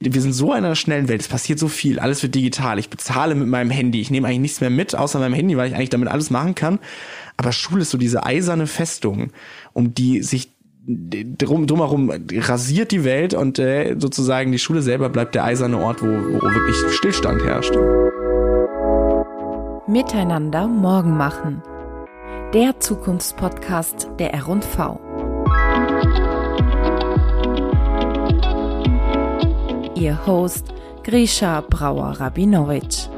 Wir sind so in einer schnellen Welt, es passiert so viel, alles wird digital. Ich bezahle mit meinem Handy, ich nehme eigentlich nichts mehr mit, außer meinem Handy, weil ich eigentlich damit alles machen kann. Aber Schule ist so diese eiserne Festung, um die sich drum, drumherum rasiert die Welt und äh, sozusagen die Schule selber bleibt der eiserne Ort, wo, wo wirklich Stillstand herrscht. Miteinander morgen machen. Der Zukunftspodcast der R&V. Ihr Host Grisha Brauer-Rabinowitsch.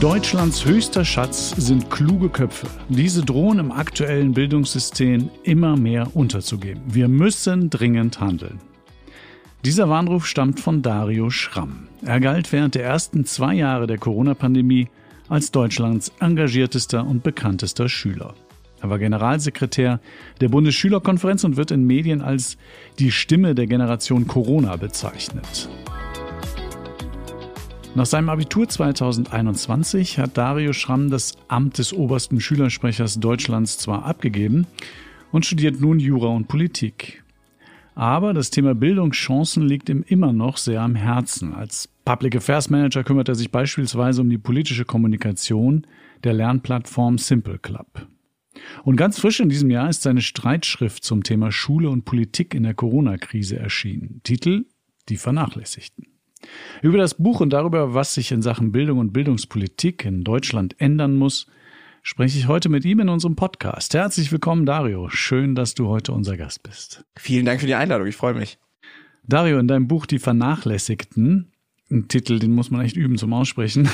Deutschlands höchster Schatz sind kluge Köpfe. Diese drohen im aktuellen Bildungssystem immer mehr unterzugehen. Wir müssen dringend handeln. Dieser Warnruf stammt von Dario Schramm. Er galt während der ersten zwei Jahre der Corona-Pandemie als Deutschlands engagiertester und bekanntester Schüler. Er war Generalsekretär der Bundesschülerkonferenz und wird in Medien als die Stimme der Generation Corona bezeichnet. Nach seinem Abitur 2021 hat Dario Schramm das Amt des obersten Schülersprechers Deutschlands zwar abgegeben und studiert nun Jura und Politik. Aber das Thema Bildungschancen liegt ihm immer noch sehr am Herzen. Als Public Affairs Manager kümmert er sich beispielsweise um die politische Kommunikation der Lernplattform Simple Club. Und ganz frisch in diesem Jahr ist seine Streitschrift zum Thema Schule und Politik in der Corona-Krise erschienen. Titel Die Vernachlässigten. Über das Buch und darüber, was sich in Sachen Bildung und Bildungspolitik in Deutschland ändern muss, spreche ich heute mit ihm in unserem Podcast. Herzlich willkommen, Dario. Schön, dass du heute unser Gast bist. Vielen Dank für die Einladung. Ich freue mich. Dario, in deinem Buch Die Vernachlässigten ein Titel, den muss man echt üben zum Aussprechen,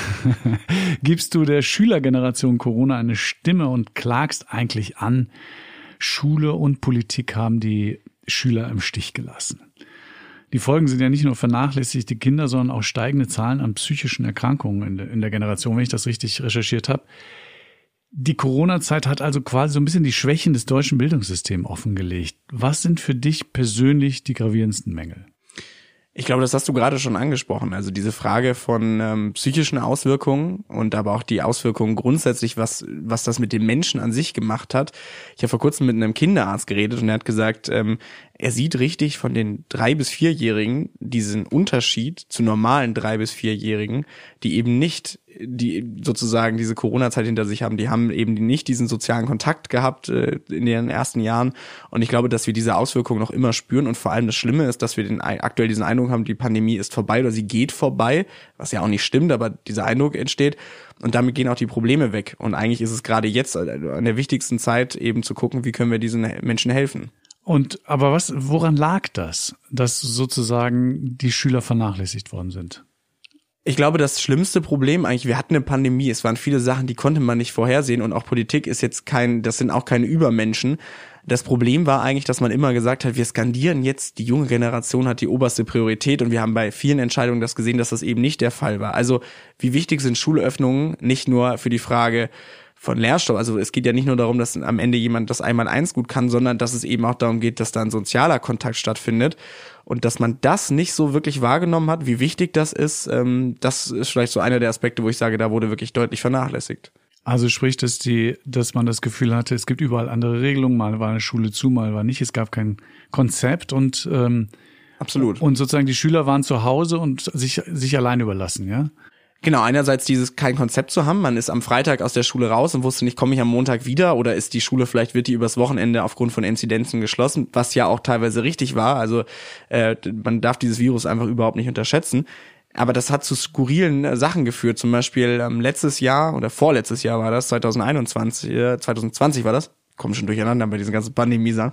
gibst du der Schülergeneration Corona eine Stimme und klagst eigentlich an, Schule und Politik haben die Schüler im Stich gelassen. Die Folgen sind ja nicht nur vernachlässigte Kinder, sondern auch steigende Zahlen an psychischen Erkrankungen in der Generation, wenn ich das richtig recherchiert habe. Die Corona-Zeit hat also quasi so ein bisschen die Schwächen des deutschen Bildungssystems offengelegt. Was sind für dich persönlich die gravierendsten Mängel? Ich glaube, das hast du gerade schon angesprochen. Also diese Frage von ähm, psychischen Auswirkungen und aber auch die Auswirkungen grundsätzlich, was, was das mit dem Menschen an sich gemacht hat. Ich habe vor kurzem mit einem Kinderarzt geredet und er hat gesagt, ähm, er sieht richtig von den drei bis vierjährigen diesen Unterschied zu normalen drei bis vierjährigen, die eben nicht die sozusagen diese Corona-Zeit hinter sich haben, die haben eben nicht diesen sozialen Kontakt gehabt äh, in den ersten Jahren. Und ich glaube, dass wir diese Auswirkungen noch immer spüren. Und vor allem das Schlimme ist, dass wir den, aktuell diesen Eindruck haben, die Pandemie ist vorbei oder sie geht vorbei, was ja auch nicht stimmt, aber dieser Eindruck entsteht. Und damit gehen auch die Probleme weg. Und eigentlich ist es gerade jetzt an der wichtigsten Zeit eben zu gucken, wie können wir diesen Menschen helfen. Und aber was, woran lag das, dass sozusagen die Schüler vernachlässigt worden sind? Ich glaube, das schlimmste Problem eigentlich, wir hatten eine Pandemie, es waren viele Sachen, die konnte man nicht vorhersehen und auch Politik ist jetzt kein, das sind auch keine Übermenschen. Das Problem war eigentlich, dass man immer gesagt hat, wir skandieren jetzt, die junge Generation hat die oberste Priorität und wir haben bei vielen Entscheidungen das gesehen, dass das eben nicht der Fall war. Also wie wichtig sind Schulöffnungen nicht nur für die Frage, von Lehrstoff. Also es geht ja nicht nur darum, dass am Ende jemand das einmal eins gut kann, sondern dass es eben auch darum geht, dass da ein sozialer Kontakt stattfindet und dass man das nicht so wirklich wahrgenommen hat, wie wichtig das ist. Ähm, das ist vielleicht so einer der Aspekte, wo ich sage, da wurde wirklich deutlich vernachlässigt. Also sprich, dass die, dass man das Gefühl hatte, es gibt überall andere Regelungen. Mal war eine Schule zu, mal war nicht. Es gab kein Konzept und ähm, absolut. Und sozusagen die Schüler waren zu Hause und sich sich allein überlassen, ja. Genau, einerseits dieses kein Konzept zu haben. Man ist am Freitag aus der Schule raus und wusste nicht, komme ich am Montag wieder oder ist die Schule vielleicht wird die übers Wochenende aufgrund von Inzidenzen geschlossen, was ja auch teilweise richtig war. Also äh, man darf dieses Virus einfach überhaupt nicht unterschätzen. Aber das hat zu skurrilen äh, Sachen geführt. Zum Beispiel ähm, letztes Jahr oder vorletztes Jahr war das, 2021, äh, 2020 war das, kommen schon durcheinander bei diesen ganzen Pandemie-Sachen.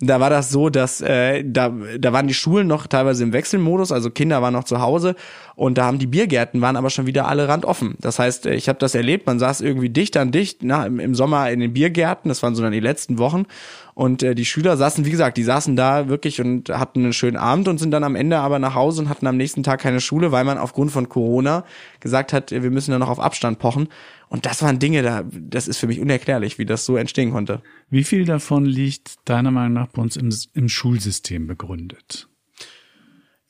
Da war das so, dass äh, da, da waren die Schulen noch teilweise im Wechselmodus, also Kinder waren noch zu Hause und da haben die Biergärten waren aber schon wieder alle randoffen. Das heißt, äh, ich habe das erlebt, man saß irgendwie dicht an dicht na, im, im Sommer in den Biergärten, das waren so dann die letzten Wochen und äh, die Schüler saßen, wie gesagt, die saßen da wirklich und hatten einen schönen Abend und sind dann am Ende aber nach Hause und hatten am nächsten Tag keine Schule, weil man aufgrund von Corona gesagt hat, wir müssen da noch auf Abstand pochen. Und das waren Dinge, da, das ist für mich unerklärlich, wie das so entstehen konnte. Wie viel davon liegt deiner Meinung nach bei uns im, im Schulsystem begründet?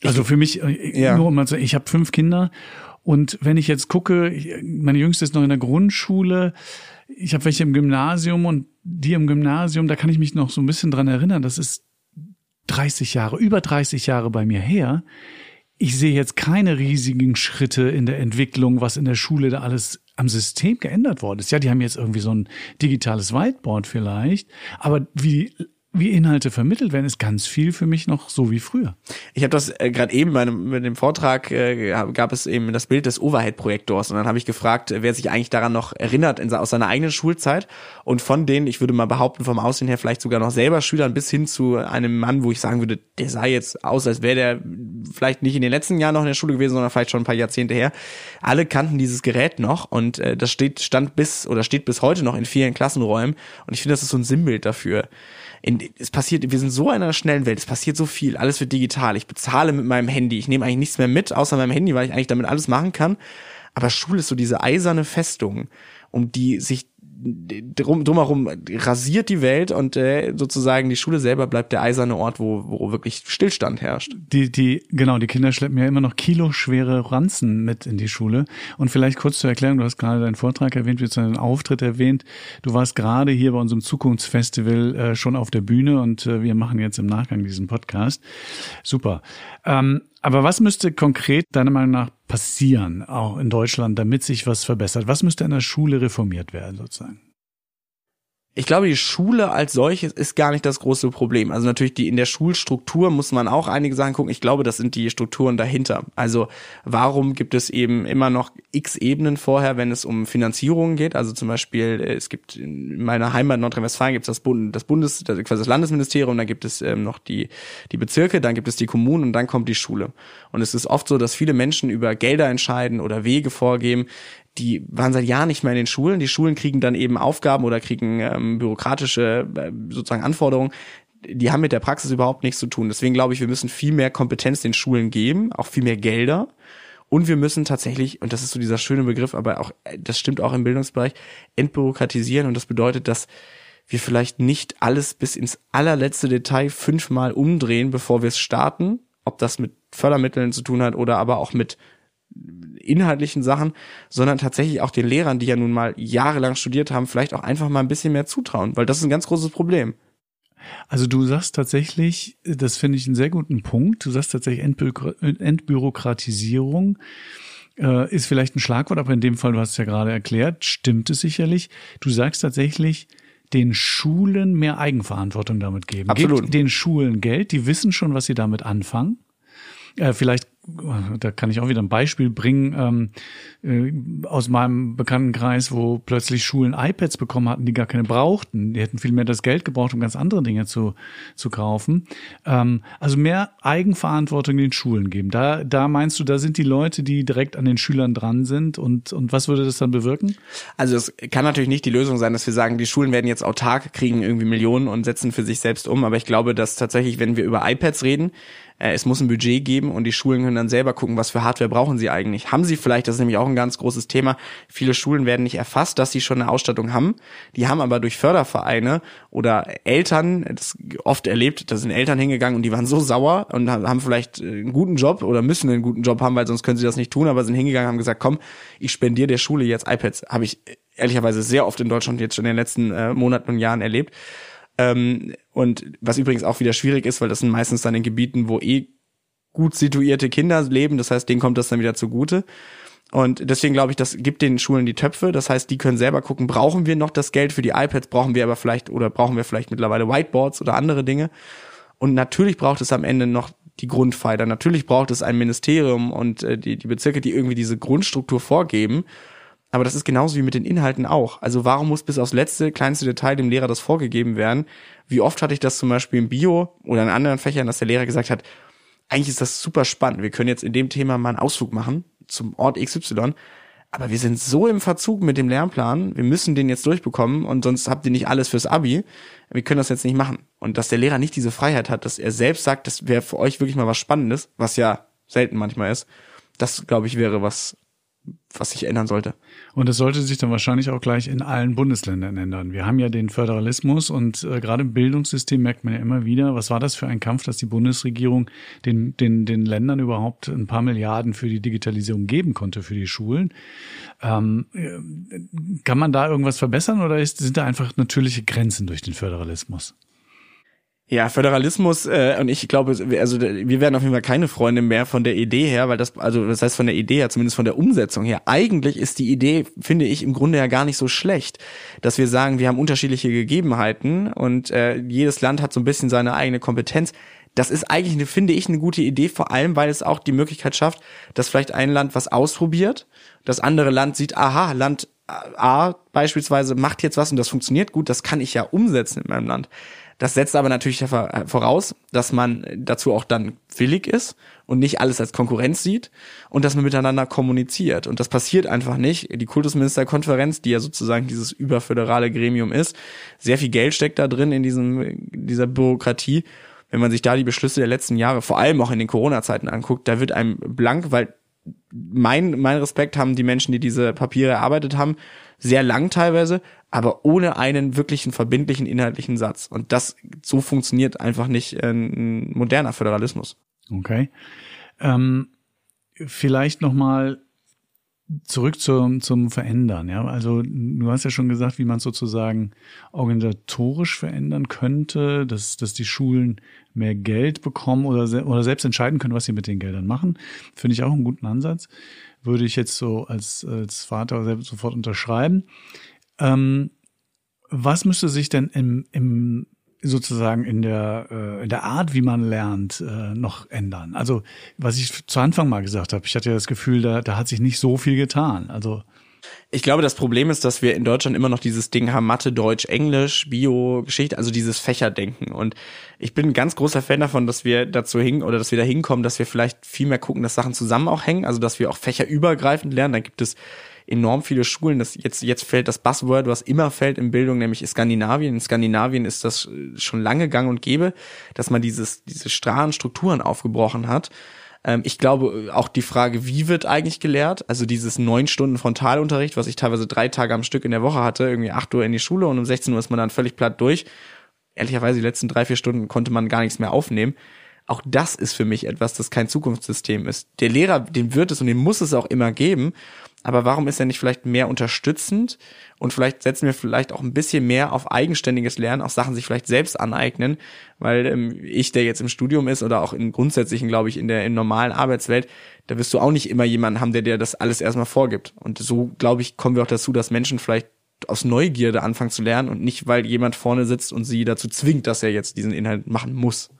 Also für mich, äh, ja. nur mal zu, ich habe fünf Kinder und wenn ich jetzt gucke, meine Jüngste ist noch in der Grundschule, ich habe welche im Gymnasium und die im Gymnasium, da kann ich mich noch so ein bisschen dran erinnern, das ist 30 Jahre, über 30 Jahre bei mir her. Ich sehe jetzt keine riesigen Schritte in der Entwicklung, was in der Schule da alles am System geändert worden ist. Ja, die haben jetzt irgendwie so ein digitales Whiteboard vielleicht, aber wie wie Inhalte vermittelt werden, ist ganz viel für mich noch so wie früher. Ich habe das äh, gerade eben bei einem, mit dem Vortrag äh, gab es eben das Bild des Overhead-Projektors und dann habe ich gefragt, wer sich eigentlich daran noch erinnert in, aus seiner eigenen Schulzeit und von denen, ich würde mal behaupten, vom Aussehen her vielleicht sogar noch selber Schülern bis hin zu einem Mann, wo ich sagen würde, der sah jetzt aus, als wäre der vielleicht nicht in den letzten Jahren noch in der Schule gewesen, sondern vielleicht schon ein paar Jahrzehnte her. Alle kannten dieses Gerät noch und äh, das steht stand bis oder steht bis heute noch in vielen Klassenräumen und ich finde, das ist so ein Sinnbild dafür in, es passiert, wir sind so in einer schnellen Welt, es passiert so viel, alles wird digital. Ich bezahle mit meinem Handy, ich nehme eigentlich nichts mehr mit, außer meinem Handy, weil ich eigentlich damit alles machen kann. Aber Schule ist so diese eiserne Festung, um die sich drum, drumherum rasiert die Welt und äh, sozusagen die Schule selber bleibt der eiserne Ort, wo, wo wirklich Stillstand herrscht. Die, die, genau, die Kinder schleppen ja immer noch kiloschwere Ranzen mit in die Schule. Und vielleicht kurz zur Erklärung, du hast gerade deinen Vortrag erwähnt, wir haben deinen Auftritt erwähnt. Du warst gerade hier bei unserem Zukunftsfestival äh, schon auf der Bühne und äh, wir machen jetzt im Nachgang diesen Podcast. Super. Ähm, aber was müsste konkret deiner Meinung nach passieren, auch in Deutschland, damit sich was verbessert? Was müsste in der Schule reformiert werden, sozusagen? Ich glaube, die Schule als solches ist gar nicht das große Problem. Also natürlich die in der Schulstruktur muss man auch einige Sachen gucken. Ich glaube, das sind die Strukturen dahinter. Also warum gibt es eben immer noch x Ebenen vorher, wenn es um Finanzierungen geht? Also zum Beispiel, äh, es gibt in meiner Heimat Nordrhein-Westfalen gibt es das, Bund, das Bundes, das, quasi das Landesministerium, dann gibt es ähm, noch die, die Bezirke, dann gibt es die Kommunen und dann kommt die Schule. Und es ist oft so, dass viele Menschen über Gelder entscheiden oder Wege vorgeben, die waren seit Jahren nicht mehr in den Schulen. Die Schulen kriegen dann eben Aufgaben oder kriegen ähm, bürokratische äh, sozusagen Anforderungen. Die haben mit der Praxis überhaupt nichts zu tun. Deswegen glaube ich, wir müssen viel mehr Kompetenz den Schulen geben, auch viel mehr Gelder. Und wir müssen tatsächlich, und das ist so dieser schöne Begriff, aber auch, äh, das stimmt auch im Bildungsbereich, entbürokratisieren. Und das bedeutet, dass wir vielleicht nicht alles bis ins allerletzte Detail fünfmal umdrehen, bevor wir es starten. Ob das mit Fördermitteln zu tun hat oder aber auch mit inhaltlichen Sachen, sondern tatsächlich auch den Lehrern, die ja nun mal jahrelang studiert haben, vielleicht auch einfach mal ein bisschen mehr zutrauen, weil das ist ein ganz großes Problem. Also du sagst tatsächlich, das finde ich einen sehr guten Punkt, du sagst tatsächlich Entbü Entbürokratisierung äh, ist vielleicht ein Schlagwort, aber in dem Fall, du hast es ja gerade erklärt, stimmt es sicherlich. Du sagst tatsächlich, den Schulen mehr Eigenverantwortung damit geben. Absolut. Gebt den Schulen Geld, die wissen schon, was sie damit anfangen. Äh, vielleicht da kann ich auch wieder ein Beispiel bringen ähm, äh, aus meinem Bekanntenkreis, wo plötzlich Schulen iPads bekommen hatten, die gar keine brauchten. Die hätten viel mehr das Geld gebraucht, um ganz andere Dinge zu, zu kaufen. Ähm, also mehr Eigenverantwortung in den Schulen geben. Da, da meinst du, da sind die Leute, die direkt an den Schülern dran sind und, und was würde das dann bewirken? Also es kann natürlich nicht die Lösung sein, dass wir sagen, die Schulen werden jetzt autark, kriegen irgendwie Millionen und setzen für sich selbst um. Aber ich glaube, dass tatsächlich, wenn wir über iPads reden, äh, es muss ein Budget geben und die Schulen können dann selber gucken, was für Hardware brauchen sie eigentlich. Haben sie vielleicht, das ist nämlich auch ein ganz großes Thema, viele Schulen werden nicht erfasst, dass sie schon eine Ausstattung haben. Die haben aber durch Fördervereine oder Eltern, das oft erlebt, da sind Eltern hingegangen und die waren so sauer und haben vielleicht einen guten Job oder müssen einen guten Job haben, weil sonst können sie das nicht tun, aber sind hingegangen haben gesagt, komm, ich spendiere der Schule jetzt iPads. Habe ich ehrlicherweise sehr oft in Deutschland jetzt schon in den letzten äh, Monaten und Jahren erlebt. Ähm, und was übrigens auch wieder schwierig ist, weil das sind meistens dann in Gebieten, wo eh gut situierte Kinder leben. Das heißt, denen kommt das dann wieder zugute. Und deswegen glaube ich, das gibt den Schulen die Töpfe. Das heißt, die können selber gucken, brauchen wir noch das Geld für die iPads, brauchen wir aber vielleicht oder brauchen wir vielleicht mittlerweile Whiteboards oder andere Dinge. Und natürlich braucht es am Ende noch die Grundpfeiler. Natürlich braucht es ein Ministerium und äh, die, die Bezirke, die irgendwie diese Grundstruktur vorgeben. Aber das ist genauso wie mit den Inhalten auch. Also warum muss bis aufs letzte, kleinste Detail dem Lehrer das vorgegeben werden? Wie oft hatte ich das zum Beispiel im Bio oder in anderen Fächern, dass der Lehrer gesagt hat, eigentlich ist das super spannend. Wir können jetzt in dem Thema mal einen Ausflug machen zum Ort XY. Aber wir sind so im Verzug mit dem Lernplan, wir müssen den jetzt durchbekommen und sonst habt ihr nicht alles fürs Abi. Wir können das jetzt nicht machen. Und dass der Lehrer nicht diese Freiheit hat, dass er selbst sagt, das wäre für euch wirklich mal was Spannendes, was ja selten manchmal ist, das glaube ich wäre was, was sich ändern sollte. Und es sollte sich dann wahrscheinlich auch gleich in allen Bundesländern ändern. Wir haben ja den Föderalismus und äh, gerade im Bildungssystem merkt man ja immer wieder, was war das für ein Kampf, dass die Bundesregierung den, den, den Ländern überhaupt ein paar Milliarden für die Digitalisierung geben konnte für die Schulen. Ähm, äh, kann man da irgendwas verbessern oder ist, sind da einfach natürliche Grenzen durch den Föderalismus? Ja, Föderalismus äh, und ich glaube, also wir werden auf jeden Fall keine Freunde mehr von der Idee her, weil das, also das heißt von der Idee her, zumindest von der Umsetzung her. Eigentlich ist die Idee, finde ich, im Grunde ja gar nicht so schlecht, dass wir sagen, wir haben unterschiedliche Gegebenheiten und äh, jedes Land hat so ein bisschen seine eigene Kompetenz. Das ist eigentlich, eine, finde ich, eine gute Idee, vor allem, weil es auch die Möglichkeit schafft, dass vielleicht ein Land was ausprobiert, das andere Land sieht, aha, Land A beispielsweise macht jetzt was und das funktioniert gut, das kann ich ja umsetzen in meinem Land. Das setzt aber natürlich voraus, dass man dazu auch dann willig ist und nicht alles als Konkurrenz sieht und dass man miteinander kommuniziert. Und das passiert einfach nicht. Die Kultusministerkonferenz, die ja sozusagen dieses überföderale Gremium ist, sehr viel Geld steckt da drin in diesem, dieser Bürokratie. Wenn man sich da die Beschlüsse der letzten Jahre, vor allem auch in den Corona-Zeiten anguckt, da wird einem blank, weil mein, mein Respekt haben die Menschen, die diese Papiere erarbeitet haben, sehr lang teilweise, aber ohne einen wirklichen verbindlichen inhaltlichen Satz. Und das so funktioniert einfach nicht ein moderner Föderalismus. Okay. Ähm, vielleicht noch mal zurück zum, zum Verändern. Ja, also du hast ja schon gesagt, wie man sozusagen organisatorisch verändern könnte, dass, dass die Schulen mehr Geld bekommen oder, oder selbst entscheiden können, was sie mit den Geldern machen. Finde ich auch einen guten Ansatz. Würde ich jetzt so als, als Vater sofort unterschreiben. Ähm, was müsste sich denn im, im sozusagen in der, äh, in der Art, wie man lernt, äh, noch ändern? Also, was ich zu Anfang mal gesagt habe, ich hatte ja das Gefühl, da, da hat sich nicht so viel getan. Also ich glaube, das Problem ist, dass wir in Deutschland immer noch dieses Ding haben, Mathe, Deutsch, Englisch, Bio, Geschichte, also dieses Fächerdenken. Und ich bin ein ganz großer Fan davon, dass wir dazu hin oder dass wir da hinkommen, dass wir vielleicht viel mehr gucken, dass Sachen zusammen auch hängen, also dass wir auch fächerübergreifend lernen. Dann gibt es enorm viele Schulen. Das jetzt, jetzt fällt das Buzzword, was immer fällt in Bildung, nämlich Skandinavien. In Skandinavien ist das schon lange gang und gäbe, dass man dieses, diese strahlenden Strukturen aufgebrochen hat. Ähm, ich glaube auch die Frage, wie wird eigentlich gelehrt? Also dieses neun Stunden Frontalunterricht, was ich teilweise drei Tage am Stück in der Woche hatte, irgendwie acht Uhr in die Schule und um 16 Uhr ist man dann völlig platt durch. Ehrlicherweise die letzten drei, vier Stunden konnte man gar nichts mehr aufnehmen. Auch das ist für mich etwas, das kein Zukunftssystem ist. Der Lehrer, den wird es und den muss es auch immer geben aber warum ist er nicht vielleicht mehr unterstützend und vielleicht setzen wir vielleicht auch ein bisschen mehr auf eigenständiges Lernen, auch Sachen sich vielleicht selbst aneignen, weil ähm, ich, der jetzt im Studium ist oder auch in grundsätzlichen, glaube ich, in der in normalen Arbeitswelt, da wirst du auch nicht immer jemanden haben, der dir das alles erstmal vorgibt. Und so, glaube ich, kommen wir auch dazu, dass Menschen vielleicht aus Neugierde anfangen zu lernen und nicht, weil jemand vorne sitzt und sie dazu zwingt, dass er jetzt diesen Inhalt machen muss.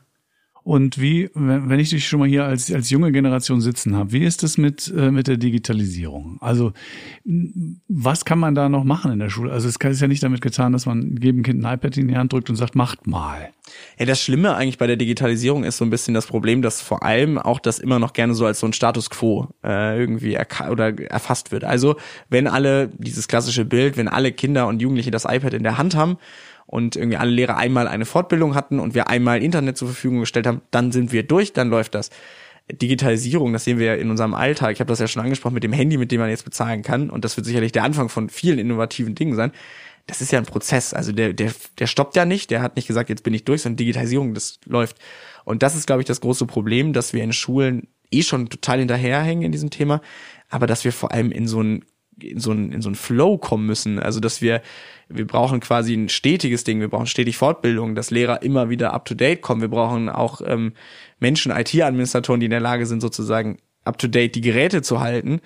Und wie, wenn ich dich schon mal hier als, als junge Generation sitzen habe, wie ist es mit, äh, mit der Digitalisierung? Also, was kann man da noch machen in der Schule? Also, es ist ja nicht damit getan, dass man jedem Kind ein iPad in die Hand drückt und sagt, macht mal. Ja, das Schlimme eigentlich bei der Digitalisierung ist so ein bisschen das Problem, dass vor allem auch das immer noch gerne so als so ein Status quo äh, irgendwie oder erfasst wird. Also, wenn alle, dieses klassische Bild, wenn alle Kinder und Jugendliche das iPad in der Hand haben, und irgendwie alle Lehrer einmal eine Fortbildung hatten und wir einmal Internet zur Verfügung gestellt haben, dann sind wir durch, dann läuft das. Digitalisierung, das sehen wir ja in unserem Alltag. Ich habe das ja schon angesprochen mit dem Handy, mit dem man jetzt bezahlen kann. Und das wird sicherlich der Anfang von vielen innovativen Dingen sein. Das ist ja ein Prozess. Also der, der, der stoppt ja nicht. Der hat nicht gesagt, jetzt bin ich durch, sondern Digitalisierung, das läuft. Und das ist, glaube ich, das große Problem, dass wir in Schulen eh schon total hinterherhängen in diesem Thema, aber dass wir vor allem in so ein in so ein in so Flow kommen müssen. Also dass wir wir brauchen quasi ein stetiges Ding, wir brauchen stetig Fortbildung, dass Lehrer immer wieder up-to-date kommen. Wir brauchen auch ähm, Menschen, IT-Administratoren, die in der Lage sind, sozusagen up-to-date die Geräte zu halten.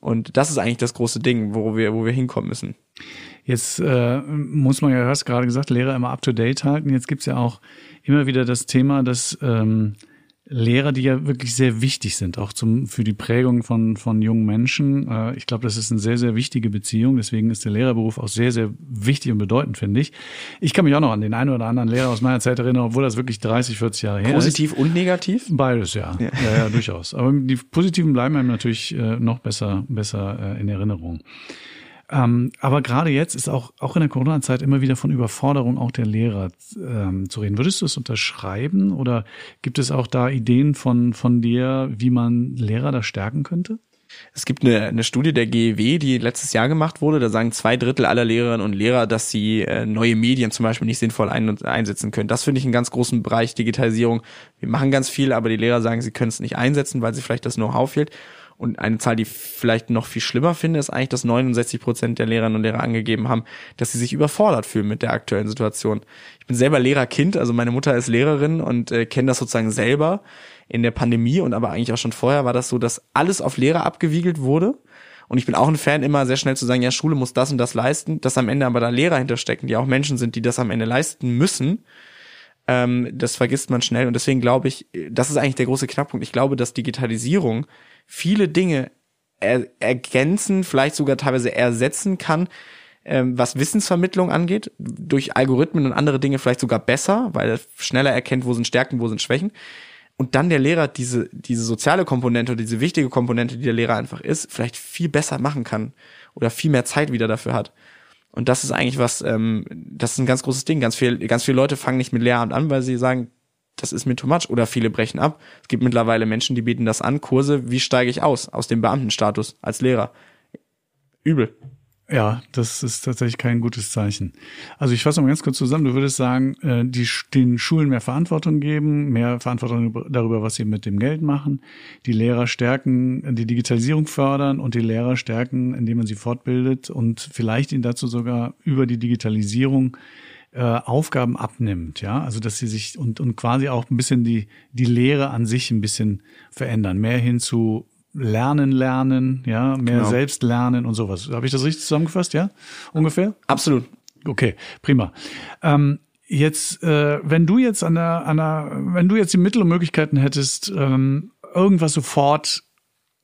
Und das ist eigentlich das große Ding, wo wir, wo wir hinkommen müssen. Jetzt äh, muss man ja, du hast gerade gesagt, Lehrer immer up-to-date halten. Jetzt gibt's ja auch immer wieder das Thema, dass ähm, Lehrer, die ja wirklich sehr wichtig sind, auch zum, für die Prägung von, von jungen Menschen. Äh, ich glaube, das ist eine sehr, sehr wichtige Beziehung. Deswegen ist der Lehrerberuf auch sehr, sehr wichtig und bedeutend, finde ich. Ich kann mich auch noch an den einen oder anderen Lehrer aus meiner Zeit erinnern, obwohl das wirklich 30, 40 Jahre her Positiv ist. Positiv und negativ? Beides, ja. ja. Ja, ja, durchaus. Aber die positiven bleiben einem natürlich äh, noch besser, besser äh, in Erinnerung. Ähm, aber gerade jetzt ist auch, auch in der Corona-Zeit immer wieder von Überforderung auch der Lehrer ähm, zu reden. Würdest du es unterschreiben oder gibt es auch da Ideen von, von dir, wie man Lehrer da stärken könnte? Es gibt eine, eine Studie der GEW, die letztes Jahr gemacht wurde. Da sagen zwei Drittel aller Lehrerinnen und Lehrer, dass sie äh, neue Medien zum Beispiel nicht sinnvoll ein einsetzen können. Das finde ich einen ganz großen Bereich Digitalisierung. Wir machen ganz viel, aber die Lehrer sagen, sie können es nicht einsetzen, weil sie vielleicht das Know-how fehlt. Und eine Zahl, die vielleicht noch viel schlimmer finde, ist eigentlich, dass 69 Prozent der Lehrerinnen und Lehrer angegeben haben, dass sie sich überfordert fühlen mit der aktuellen Situation. Ich bin selber Lehrerkind, also meine Mutter ist Lehrerin und äh, kenne das sozusagen selber in der Pandemie und aber eigentlich auch schon vorher war das so, dass alles auf Lehrer abgewiegelt wurde. Und ich bin auch ein Fan, immer sehr schnell zu sagen, ja, Schule muss das und das leisten, dass am Ende aber da Lehrer hinterstecken, die auch Menschen sind, die das am Ende leisten müssen. Ähm, das vergisst man schnell. Und deswegen glaube ich, das ist eigentlich der große Knackpunkt. Ich glaube, dass Digitalisierung viele Dinge er ergänzen, vielleicht sogar teilweise ersetzen kann, ähm, was Wissensvermittlung angeht, durch Algorithmen und andere Dinge vielleicht sogar besser, weil er schneller erkennt, wo sind Stärken, wo sind Schwächen. Und dann der Lehrer diese, diese soziale Komponente oder diese wichtige Komponente, die der Lehrer einfach ist, vielleicht viel besser machen kann oder viel mehr Zeit wieder dafür hat. Und das ist eigentlich was, ähm, das ist ein ganz großes Ding. Ganz viel, ganz viele Leute fangen nicht mit Lehramt an, weil sie sagen, das ist mir too much oder viele brechen ab. Es gibt mittlerweile Menschen, die bieten das an, Kurse, wie steige ich aus, aus dem Beamtenstatus als Lehrer. Übel. Ja, das ist tatsächlich kein gutes Zeichen. Also ich fasse mal ganz kurz zusammen. Du würdest sagen, äh, die, den Schulen mehr Verantwortung geben, mehr Verantwortung darüber, was sie mit dem Geld machen, die Lehrer stärken, die Digitalisierung fördern und die Lehrer stärken, indem man sie fortbildet und vielleicht ihnen dazu sogar über die Digitalisierung äh, Aufgaben abnimmt, ja, also dass sie sich und, und quasi auch ein bisschen die, die Lehre an sich ein bisschen verändern, mehr hin zu Lernen, Lernen, ja, mehr genau. selbst lernen und sowas. Habe ich das richtig zusammengefasst, ja? Ungefähr? Absolut. Okay, prima. Ähm, jetzt, äh, wenn du jetzt an der, an der, wenn du jetzt die Mittel und Möglichkeiten hättest, ähm, irgendwas sofort,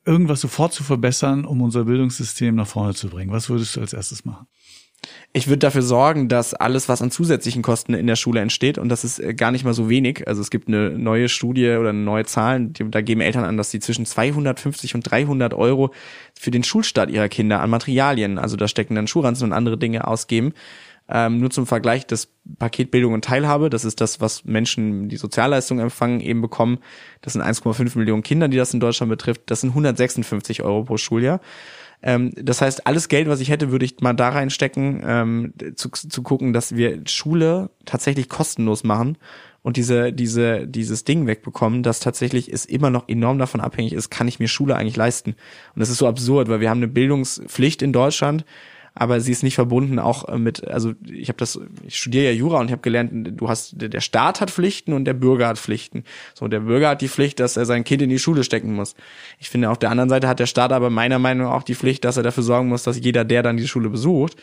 irgendwas sofort zu verbessern, um unser Bildungssystem nach vorne zu bringen, was würdest du als erstes machen? Ich würde dafür sorgen, dass alles, was an zusätzlichen Kosten in der Schule entsteht, und das ist äh, gar nicht mal so wenig, also es gibt eine neue Studie oder neue Zahlen, die, da geben Eltern an, dass sie zwischen 250 und 300 Euro für den Schulstart ihrer Kinder an Materialien, also da stecken dann Schulranzen und andere Dinge ausgeben. Ähm, nur zum Vergleich, das Paket Bildung und Teilhabe, das ist das, was Menschen, die Sozialleistungen empfangen, eben bekommen. Das sind 1,5 Millionen Kinder, die das in Deutschland betrifft. Das sind 156 Euro pro Schuljahr. Ähm, das heißt, alles Geld, was ich hätte, würde ich mal da reinstecken, ähm, zu, zu gucken, dass wir Schule tatsächlich kostenlos machen und diese, diese, dieses Ding wegbekommen, dass tatsächlich es immer noch enorm davon abhängig ist, kann ich mir Schule eigentlich leisten. Und das ist so absurd, weil wir haben eine Bildungspflicht in Deutschland, aber sie ist nicht verbunden auch äh, mit, also ich habe das, ich studiere ja Jura und ich habe gelernt, du hast, der Staat hat Pflichten und der Bürger hat Pflichten. So, der Bürger hat die Pflicht, dass er sein Kind in die Schule stecken muss. Ich finde, auf der anderen Seite hat der Staat aber meiner Meinung nach auch die Pflicht, dass er dafür sorgen muss, dass jeder, der dann die Schule besucht,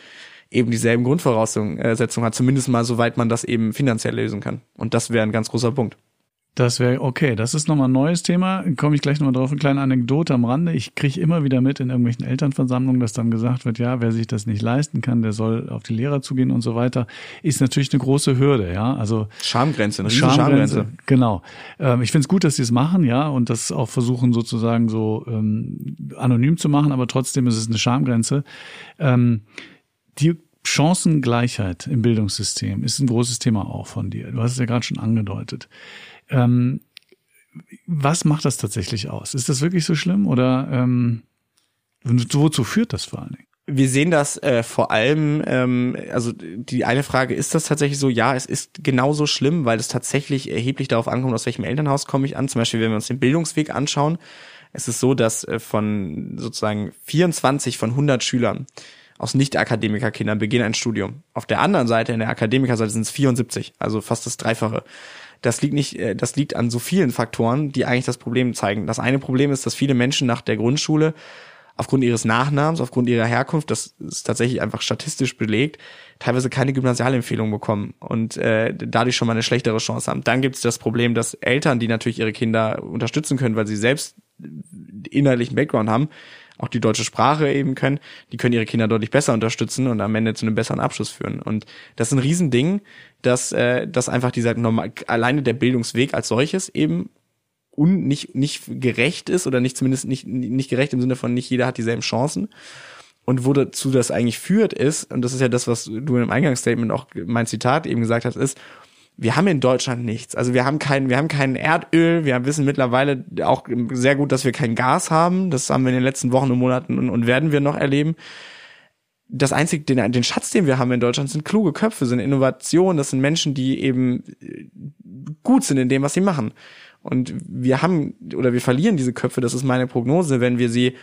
eben dieselben Grundvoraussetzungen äh, hat, zumindest mal soweit man das eben finanziell lösen kann. Und das wäre ein ganz großer Punkt. Das wäre okay. Das ist nochmal ein neues Thema. Komme ich gleich nochmal drauf. Eine kleine Anekdote am Rande. Ich kriege immer wieder mit in irgendwelchen Elternversammlungen, dass dann gesagt wird, ja, wer sich das nicht leisten kann, der soll auf die Lehrer zugehen und so weiter. Ist natürlich eine große Hürde, ja. Also Schamgrenze, eine Schamgrenze. Schamgrenze. Genau. Ähm, ich finde es gut, dass sie es machen, ja, und das auch versuchen sozusagen so ähm, anonym zu machen, aber trotzdem ist es eine Schamgrenze. Ähm, die Chancengleichheit im Bildungssystem ist ein großes Thema auch von dir. Du hast es ja gerade schon angedeutet. Ähm, was macht das tatsächlich aus? Ist das wirklich so schlimm oder ähm, wozu führt das vor allen Dingen? Wir sehen das äh, vor allem, ähm, also die eine Frage, ist das tatsächlich so? Ja, es ist genauso schlimm, weil es tatsächlich erheblich darauf ankommt, aus welchem Elternhaus komme ich an. Zum Beispiel, wenn wir uns den Bildungsweg anschauen, es ist so, dass äh, von sozusagen 24 von 100 Schülern aus Nicht-Akademikerkindern beginnen ein Studium. Auf der anderen Seite, in der Akademikerseite sind es 74, also fast das Dreifache. Das liegt nicht, äh, das liegt an so vielen Faktoren, die eigentlich das Problem zeigen. Das eine Problem ist, dass viele Menschen nach der Grundschule aufgrund ihres Nachnamens, aufgrund ihrer Herkunft, das ist tatsächlich einfach statistisch belegt, teilweise keine Gymnasialempfehlung bekommen und äh, dadurch schon mal eine schlechtere Chance haben. Dann gibt es das Problem, dass Eltern, die natürlich ihre Kinder unterstützen können, weil sie selbst innerlichen Background haben, auch die deutsche Sprache eben können, die können ihre Kinder deutlich besser unterstützen und am Ende zu einem besseren Abschluss führen. Und das ist ein Riesending, dass, äh, dass einfach dieser normal, alleine der Bildungsweg als solches eben un, nicht, nicht gerecht ist oder nicht zumindest nicht, nicht gerecht im Sinne von nicht jeder hat dieselben Chancen. Und wo dazu das eigentlich führt ist, und das ist ja das, was du dem Eingangsstatement auch mein Zitat eben gesagt hast, ist, wir haben in Deutschland nichts. Also wir haben kein, wir haben kein Erdöl. Wir wissen mittlerweile auch sehr gut, dass wir kein Gas haben. Das haben wir in den letzten Wochen und Monaten und, und werden wir noch erleben. Das einzige, den, den Schatz, den wir haben in Deutschland, sind kluge Köpfe, sind Innovationen. Das sind Menschen, die eben gut sind in dem, was sie machen. Und wir haben oder wir verlieren diese Köpfe, das ist meine Prognose, wenn wir sie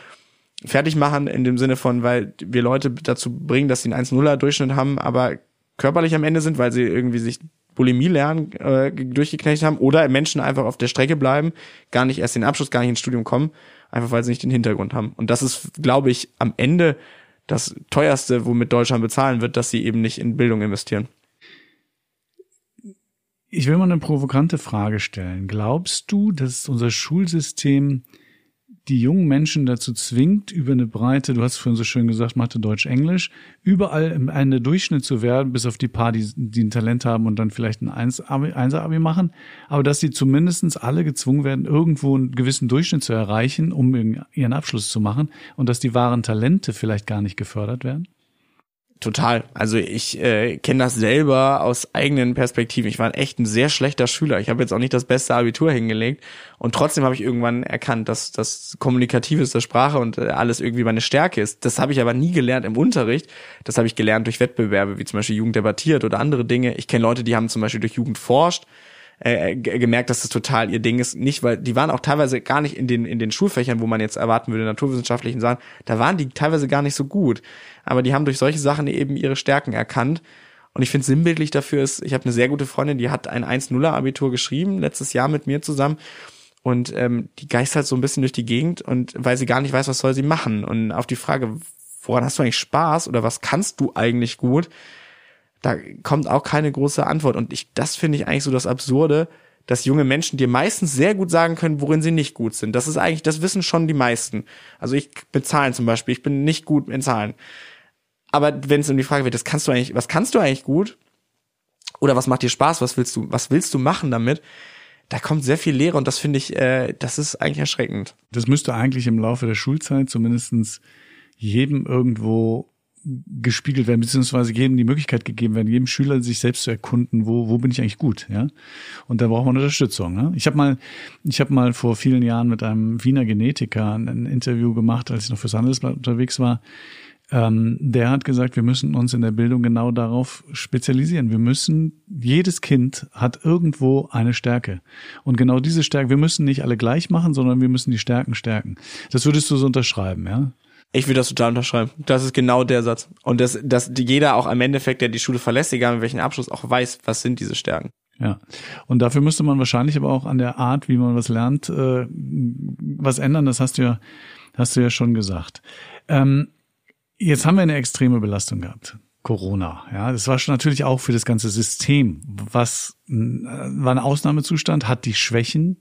fertig machen in dem Sinne von, weil wir Leute dazu bringen, dass sie einen 1-0er Durchschnitt haben, aber körperlich am Ende sind, weil sie irgendwie sich Bulimie lernen äh, durchgeknechtet haben oder Menschen einfach auf der Strecke bleiben, gar nicht erst den Abschluss, gar nicht ins Studium kommen, einfach weil sie nicht den Hintergrund haben. Und das ist, glaube ich, am Ende das teuerste, womit Deutschland bezahlen wird, dass sie eben nicht in Bildung investieren. Ich will mal eine provokante Frage stellen. Glaubst du, dass unser Schulsystem die jungen Menschen dazu zwingt, über eine breite, du hast vorhin so schön gesagt, Mathe, Deutsch, Englisch, überall Ende Durchschnitt zu werden, bis auf die paar, die, die ein Talent haben und dann vielleicht ein Einser-Abi machen, aber dass sie zumindestens alle gezwungen werden, irgendwo einen gewissen Durchschnitt zu erreichen, um ihren Abschluss zu machen und dass die wahren Talente vielleicht gar nicht gefördert werden? Total. Also ich äh, kenne das selber aus eigenen Perspektiven. Ich war echt ein sehr schlechter Schüler. Ich habe jetzt auch nicht das beste Abitur hingelegt und trotzdem habe ich irgendwann erkannt, dass das kommunikativeste Sprache und äh, alles irgendwie meine Stärke ist. Das habe ich aber nie gelernt im Unterricht. Das habe ich gelernt durch Wettbewerbe, wie zum Beispiel Jugend debattiert oder andere Dinge. Ich kenne Leute, die haben zum Beispiel durch Jugend forscht äh, gemerkt, dass das total ihr Ding ist. Nicht, weil die waren auch teilweise gar nicht in den in den Schulfächern, wo man jetzt erwarten würde, naturwissenschaftlichen Sachen, da waren die teilweise gar nicht so gut. Aber die haben durch solche Sachen eben ihre Stärken erkannt. Und ich finde sinnbildlich dafür ist, ich habe eine sehr gute Freundin, die hat ein 1-0er Abitur geschrieben, letztes Jahr mit mir zusammen. Und ähm, die geistert so ein bisschen durch die Gegend und weil sie gar nicht weiß, was soll sie machen. Und auf die Frage, woran hast du eigentlich Spaß oder was kannst du eigentlich gut, da kommt auch keine große Antwort. Und ich, das finde ich eigentlich so das Absurde, dass junge Menschen dir meistens sehr gut sagen können, worin sie nicht gut sind. Das ist eigentlich, das wissen schon die meisten. Also ich mit Zahlen zum Beispiel, ich bin nicht gut in Zahlen. Aber wenn es um die Frage wird, das kannst du eigentlich, was kannst du eigentlich gut? Oder was macht dir Spaß? Was willst du, was willst du machen damit? Da kommt sehr viel Lehre und das finde ich, äh, das ist eigentlich erschreckend. Das müsste eigentlich im Laufe der Schulzeit zumindestens jedem irgendwo gespiegelt werden, beziehungsweise jedem die Möglichkeit gegeben werden, jedem Schüler sich selbst zu erkunden, wo, wo bin ich eigentlich gut, ja? Und da braucht man Unterstützung. Ne? Ich habe mal, ich habe mal vor vielen Jahren mit einem Wiener Genetiker ein Interview gemacht, als ich noch fürs Handelsblatt unterwegs war. Ähm, der hat gesagt, wir müssen uns in der Bildung genau darauf spezialisieren. Wir müssen, jedes Kind hat irgendwo eine Stärke. Und genau diese Stärke, wir müssen nicht alle gleich machen, sondern wir müssen die Stärken stärken. Das würdest du so unterschreiben, ja? Ich würde das total unterschreiben. Das ist genau der Satz. Und dass, dass jeder auch am Endeffekt, der die Schule verlässt, egal mit welchem Abschluss, auch weiß, was sind diese Stärken. Ja, und dafür müsste man wahrscheinlich aber auch an der Art, wie man was lernt, äh, was ändern. Das hast du ja, hast du ja schon gesagt. Ähm, jetzt haben wir eine extreme Belastung gehabt. Corona. Ja, das war schon natürlich auch für das ganze System. Was äh, war ein Ausnahmezustand, hat die Schwächen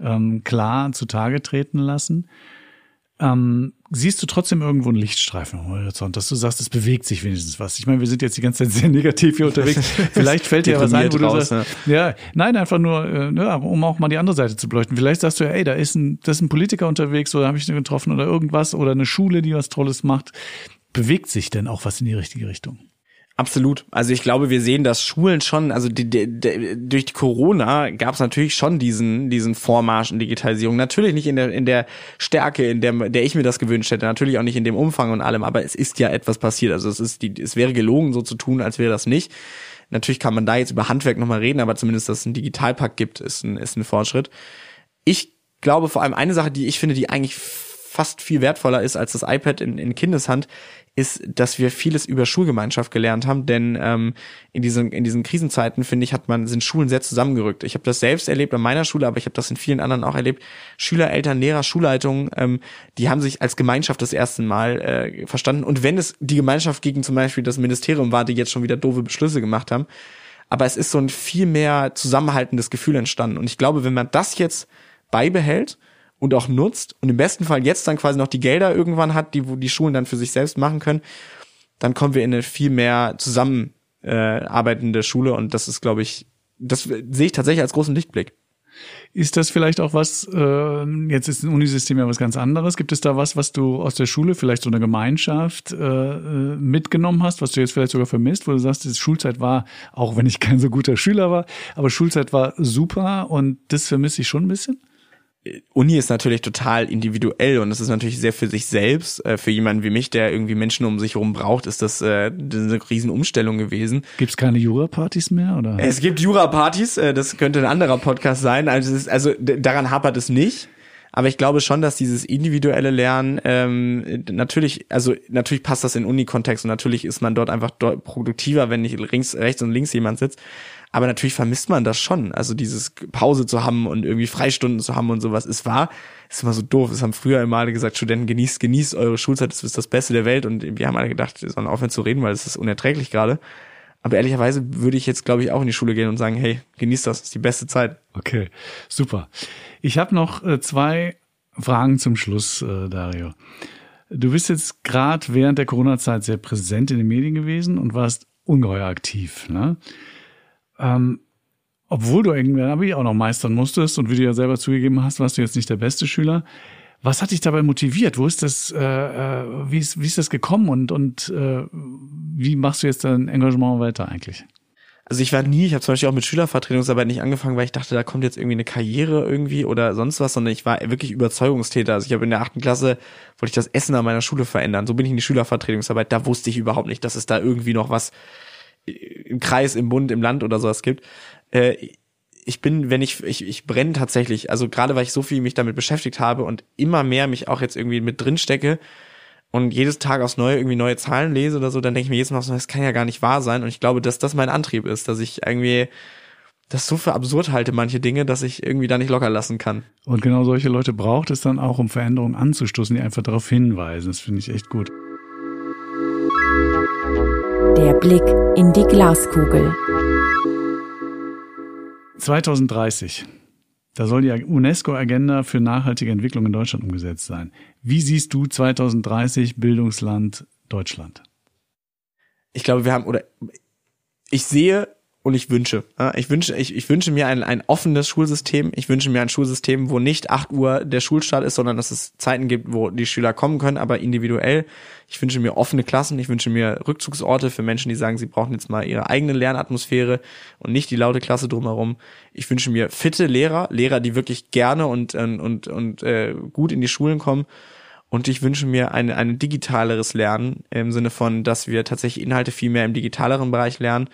ähm, klar zutage treten lassen. Ähm, siehst du trotzdem irgendwo einen Lichtstreifen am Horizont, dass du sagst, es bewegt sich wenigstens was. Ich meine, wir sind jetzt die ganze Zeit sehr negativ hier unterwegs. Vielleicht fällt dir ja was ein, wo du sagst, ja. ja, nein, einfach nur, äh, ja, um auch mal die andere Seite zu beleuchten. Vielleicht sagst du ja, ey, da ist ein, das ist ein Politiker unterwegs oder habe ich den getroffen oder irgendwas oder eine Schule, die was Tolles macht. Bewegt sich denn auch was in die richtige Richtung? Absolut. Also ich glaube, wir sehen, dass Schulen schon, also die, die, die, durch die Corona gab es natürlich schon diesen diesen Vormarsch in Digitalisierung. Natürlich nicht in der in der Stärke, in der der ich mir das gewünscht hätte. Natürlich auch nicht in dem Umfang und allem. Aber es ist ja etwas passiert. Also es ist die, es wäre gelogen, so zu tun, als wäre das nicht. Natürlich kann man da jetzt über Handwerk nochmal reden, aber zumindest, dass es einen Digitalpakt gibt, ist ein ist ein Fortschritt. Ich glaube vor allem eine Sache, die ich finde, die eigentlich fast viel wertvoller ist als das iPad in, in Kindeshand, ist, dass wir vieles über Schulgemeinschaft gelernt haben, denn ähm, in diesen in diesen Krisenzeiten finde ich hat man sind Schulen sehr zusammengerückt. Ich habe das selbst erlebt an meiner Schule, aber ich habe das in vielen anderen auch erlebt. Schüler, Eltern, Lehrer, Schulleitungen, ähm, die haben sich als Gemeinschaft das erste Mal äh, verstanden. Und wenn es die Gemeinschaft gegen zum Beispiel das Ministerium war, die jetzt schon wieder doofe Beschlüsse gemacht haben, aber es ist so ein viel mehr zusammenhaltendes Gefühl entstanden. Und ich glaube, wenn man das jetzt beibehält und auch nutzt und im besten Fall jetzt dann quasi noch die Gelder irgendwann hat, die wo die Schulen dann für sich selbst machen können, dann kommen wir in eine viel mehr zusammen äh, arbeitende Schule und das ist, glaube ich, das sehe ich tatsächlich als großen Lichtblick. Ist das vielleicht auch was, äh, jetzt ist ein Unisystem ja was ganz anderes, gibt es da was, was du aus der Schule, vielleicht so eine Gemeinschaft äh, mitgenommen hast, was du jetzt vielleicht sogar vermisst, wo du sagst, die Schulzeit war, auch wenn ich kein so guter Schüler war, aber Schulzeit war super und das vermisse ich schon ein bisschen? Uni ist natürlich total individuell und es ist natürlich sehr für sich selbst. Äh, für jemanden wie mich, der irgendwie Menschen um sich herum braucht, ist das, äh, eine Riesenumstellung gewesen. Gibt es keine Jura-Partys mehr? oder? Es gibt Jura-Partys, äh, das könnte ein anderer Podcast sein. Also, ist, also daran hapert es nicht. Aber ich glaube schon, dass dieses individuelle Lernen ähm, natürlich, also natürlich passt das in Uni-Kontext und natürlich ist man dort einfach produktiver, wenn nicht links, rechts und links jemand sitzt. Aber natürlich vermisst man das schon. Also dieses Pause zu haben und irgendwie Freistunden zu haben und sowas. Es war, ist immer so doof. Es haben früher immer alle gesagt, Studenten, genießt, genießt eure Schulzeit, das ist das Beste der Welt. Und wir haben alle gedacht, wir sollen aufhören zu reden, weil es ist unerträglich gerade. Aber ehrlicherweise würde ich jetzt, glaube ich, auch in die Schule gehen und sagen, hey, genießt das, das ist die beste Zeit. Okay, super. Ich habe noch äh, zwei Fragen zum Schluss, äh, Dario. Du bist jetzt gerade während der Corona-Zeit sehr präsent in den Medien gewesen und warst ungeheuer aktiv. Ne? Ähm, obwohl du irgendwie Abi auch noch meistern musstest und wie du ja selber zugegeben hast, warst du jetzt nicht der beste Schüler. Was hat dich dabei motiviert? Wo ist das, äh, äh wie, ist, wie ist das gekommen und, und äh, wie machst du jetzt dein Engagement weiter eigentlich? Also ich war nie, ich habe zum Beispiel auch mit Schülervertretungsarbeit nicht angefangen, weil ich dachte, da kommt jetzt irgendwie eine Karriere irgendwie oder sonst was, sondern ich war wirklich Überzeugungstäter. Also ich habe in der achten Klasse, wollte ich das Essen an meiner Schule verändern. So bin ich in die Schülervertretungsarbeit. Da wusste ich überhaupt nicht, dass es da irgendwie noch was im Kreis, im Bund, im Land oder sowas gibt. Äh, ich bin, wenn ich, ich, ich brenne tatsächlich, also gerade weil ich so viel mich damit beschäftigt habe und immer mehr mich auch jetzt irgendwie mit drin stecke, und jedes Tag aufs Neue irgendwie neue Zahlen lese oder so, dann denke ich mir jedes Mal, das kann ja gar nicht wahr sein. Und ich glaube, dass das mein Antrieb ist, dass ich irgendwie das so für absurd halte, manche Dinge, dass ich irgendwie da nicht locker lassen kann. Und genau solche Leute braucht es dann auch, um Veränderungen anzustoßen, die einfach darauf hinweisen. Das finde ich echt gut. Der Blick in die Glaskugel. 2030. Da soll die UNESCO-Agenda für nachhaltige Entwicklung in Deutschland umgesetzt sein. Wie siehst du 2030 Bildungsland Deutschland? Ich glaube, wir haben, oder ich sehe und ich wünsche. Ich wünsche, ich, ich wünsche mir ein, ein offenes Schulsystem. Ich wünsche mir ein Schulsystem, wo nicht 8 Uhr der Schulstart ist, sondern dass es Zeiten gibt, wo die Schüler kommen können, aber individuell. Ich wünsche mir offene Klassen. Ich wünsche mir Rückzugsorte für Menschen, die sagen, sie brauchen jetzt mal ihre eigene Lernatmosphäre und nicht die laute Klasse drumherum. Ich wünsche mir fitte Lehrer, Lehrer, die wirklich gerne und, und, und äh, gut in die Schulen kommen. Und ich wünsche mir ein, ein digitaleres Lernen im Sinne von, dass wir tatsächlich Inhalte viel mehr im digitaleren Bereich lernen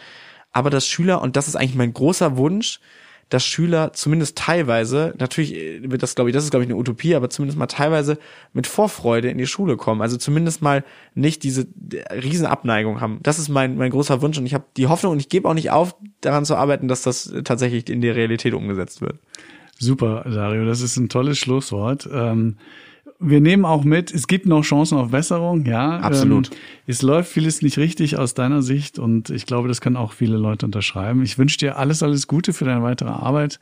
aber dass Schüler, und das ist eigentlich mein großer Wunsch, dass Schüler zumindest teilweise, natürlich wird das, glaube ich, das ist, glaube ich, eine Utopie, aber zumindest mal teilweise mit Vorfreude in die Schule kommen. Also zumindest mal nicht diese Riesenabneigung haben. Das ist mein, mein großer Wunsch und ich habe die Hoffnung und ich gebe auch nicht auf, daran zu arbeiten, dass das tatsächlich in die Realität umgesetzt wird. Super, Dario, das ist ein tolles Schlusswort. Ähm wir nehmen auch mit, es gibt noch Chancen auf Besserung, ja. Absolut. Ähm, es läuft vieles nicht richtig aus deiner Sicht und ich glaube, das können auch viele Leute unterschreiben. Ich wünsche dir alles, alles Gute für deine weitere Arbeit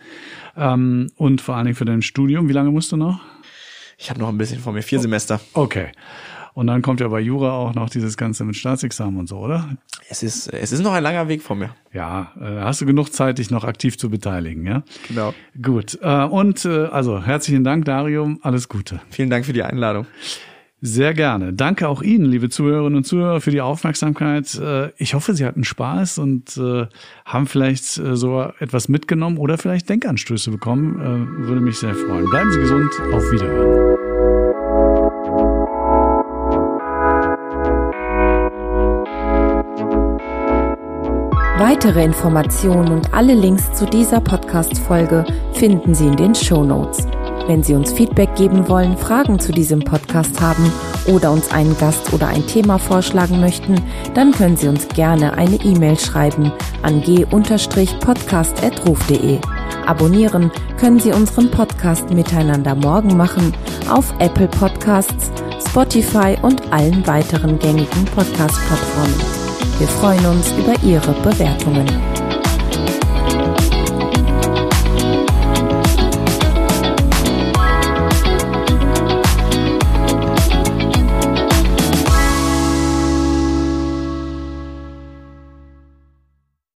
ähm, und vor allen Dingen für dein Studium. Wie lange musst du noch? Ich habe noch ein bisschen vor mir, vier Semester. Okay. Und dann kommt ja bei Jura auch noch dieses Ganze mit Staatsexamen und so, oder? Es ist, es ist noch ein langer Weg vor mir. Ja, äh, hast du genug Zeit, dich noch aktiv zu beteiligen, ja? Genau. Gut. Äh, und äh, also herzlichen Dank, Dario. Alles Gute. Vielen Dank für die Einladung. Sehr gerne. Danke auch Ihnen, liebe Zuhörerinnen und Zuhörer, für die Aufmerksamkeit. Ich hoffe, Sie hatten Spaß und haben vielleicht so etwas mitgenommen oder vielleicht Denkanstöße bekommen. Würde mich sehr freuen. Bleiben Sie gesund. Auf Wiederhören. Weitere Informationen und alle Links zu dieser Podcast-Folge finden Sie in den Show Notes. Wenn Sie uns Feedback geben wollen, Fragen zu diesem Podcast haben oder uns einen Gast oder ein Thema vorschlagen möchten, dann können Sie uns gerne eine E-Mail schreiben an g-podcast.ruf.de. Abonnieren können Sie unseren Podcast Miteinander morgen machen auf Apple Podcasts, Spotify und allen weiteren gängigen Podcast-Plattformen. Wir freuen uns über Ihre Bewertungen.